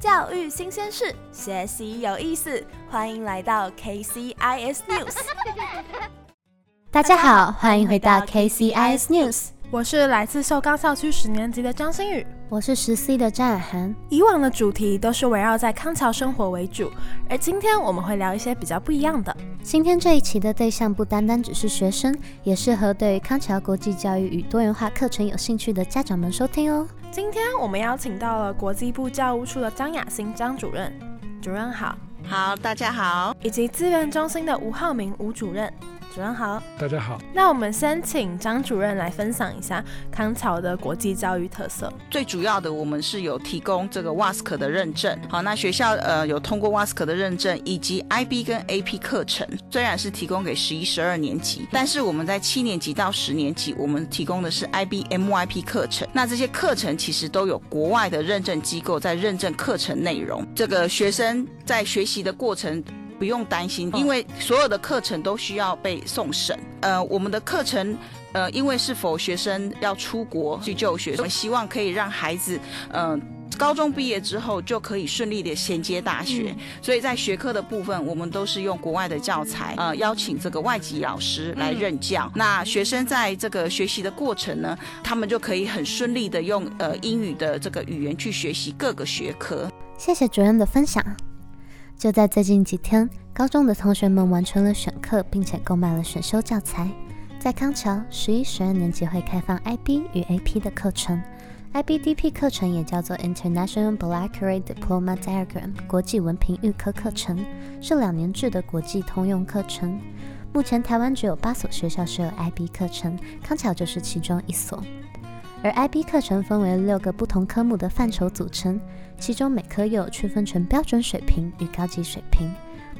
教育新鲜事，学习有意思，欢迎来到 KCIS News。大家好，欢迎回到 KCIS News。我是来自寿冈校区十年级的张馨宇，我是十 C 的张雅涵。以往的主题都是围绕在康桥生活为主，而今天我们会聊一些比较不一样的。今天这一期的对象不单单只是学生，也适合对于康桥国际教育与多元化课程有兴趣的家长们收听哦。今天我们邀请到了国际部教务处的张雅欣张主任，主任好，好，大家好，以及资源中心的吴浩明吴主任。主任好，大家好。那我们先请张主任来分享一下康桥的国际教育特色。最主要的，我们是有提供这个 WASC 的认证。好，那学校呃有通过 WASC 的认证，以及 IB 跟 AP 课程，虽然是提供给十一、十二年级，但是我们在七年级到十年级，我们提供的是 IB MYP 课程。那这些课程其实都有国外的认证机构在认证课程内容。这个学生在学习的过程。不用担心，因为所有的课程都需要被送审。呃，我们的课程，呃，因为是否学生要出国去就学，我们希望可以让孩子，嗯，高中毕业之后就可以顺利的衔接大学。所以在学科的部分，我们都是用国外的教材，呃，邀请这个外籍老师来任教。那学生在这个学习的过程呢，他们就可以很顺利的用呃英语的这个语言去学习各个学科。谢谢主任的分享。就在最近几天，高中的同学们完成了选课，并且购买了选修教材。在康桥，十一、十二年级会开放 IB 与 AP 的课程。IBDP 课程也叫做 International Baccalaureate Diploma Diagram 国际文凭预科课程，是两年制的国际通用课程。目前台湾只有八所学校设有 IB 课程，康桥就是其中一所。而 IB 课程分为六个不同科目的范畴组成，其中每科又有区分成标准水平与高级水平，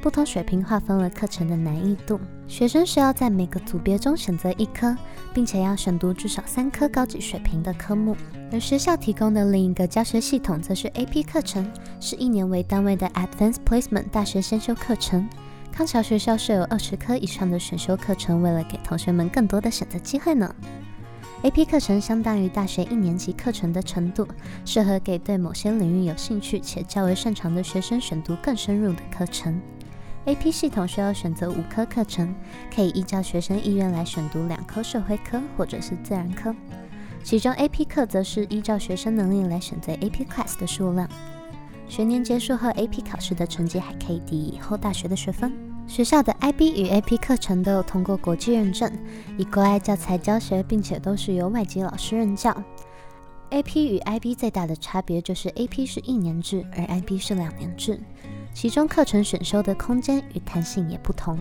不同水平划分了课程的难易度。学生需要在每个组别中选择一科，并且要选读至少三科高级水平的科目。而学校提供的另一个教学系统则是 AP 课程，是一年为单位的 Advanced Placement 大学先修课程。康桥学校设有二十科以上的选修课程，为了给同学们更多的选择机会呢。AP 课程相当于大学一年级课程的程度，适合给对某些领域有兴趣且较为擅长的学生选读更深入的课程。AP 系统需要选择五科课程，可以依照学生意愿来选读两科社会科或者是自然科。其中 AP 课则是依照学生能力来选择 AP class 的数量。学年结束后，AP 考试的成绩还可以抵以后大学的学分。学校的 IB 与 AP 课程都有通过国际认证，以国外教材教学，并且都是由外籍老师任教。AP 与 IB 最大的差别就是 AP 是一年制，而 IB 是两年制，其中课程选修的空间与弹性也不同。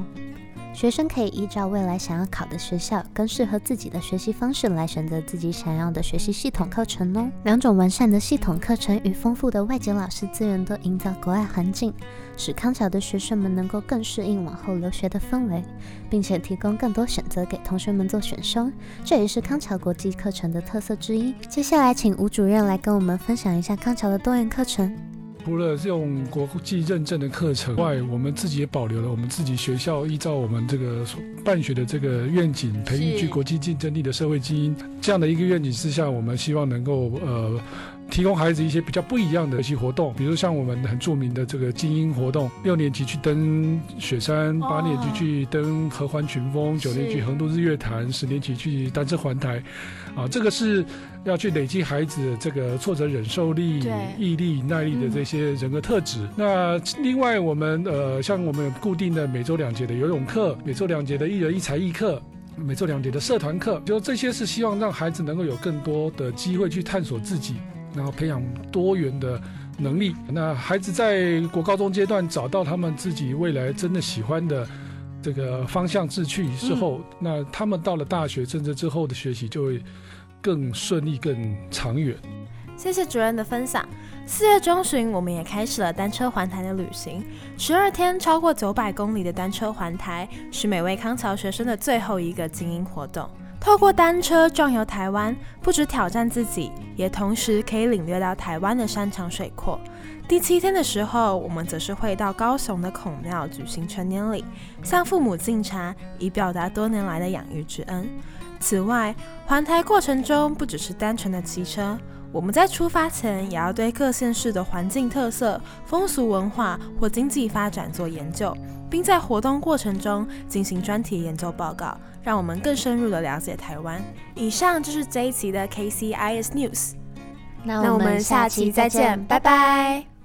学生可以依照未来想要考的学校，更适合自己的学习方式来选择自己想要的学习系统课程哦。两种完善的系统课程与丰富的外籍老师资源，都营造国外环境，使康桥的学生们能够更适应往后留学的氛围，并且提供更多选择给同学们做选修。这也是康桥国际课程的特色之一。接下来，请吴主任来跟我们分享一下康桥的多元课程。除了这种国际认证的课程外，我们自己也保留了我们自己学校依照我们这个办学的这个愿景，培育具国际竞争力的社会精英这样的一个愿景之下，我们希望能够呃。提供孩子一些比较不一样的学习活动，比如像我们很著名的这个精英活动，六年级去登雪山，八年级去登合欢群峰，九年级横渡日月潭，十年级去单车环台，啊，这个是要去累积孩子这个挫折忍受力、毅力、耐力的这些人格特质。那另外我们呃，像我们固定的每周两节的游泳课，每周两节的一人一才艺课，每周两节的社团课，就这些是希望让孩子能够有更多的机会去探索自己。然后培养多元的能力。那孩子在国高中阶段找到他们自己未来真的喜欢的这个方向志趣之后，那他们到了大学甚至之后的学习就会更顺利、更长远。谢谢主任的分享。四月中旬，我们也开始了单车环台的旅行，十二天超过九百公里的单车环台，是每位康桥学生的最后一个精英活动。透过单车壮游台湾，不止挑战自己，也同时可以领略到台湾的山长水阔。第七天的时候，我们则是会到高雄的孔庙举行成年礼，向父母敬茶，以表达多年来的养育之恩。此外，环台过程中不只是单纯的骑车，我们在出发前也要对各县市的环境特色、风俗文化或经济发展做研究，并在活动过程中进行专题研究报告，让我们更深入的了解台湾。以上就是这一期的 KCIS News，那那我们下期再见，拜拜。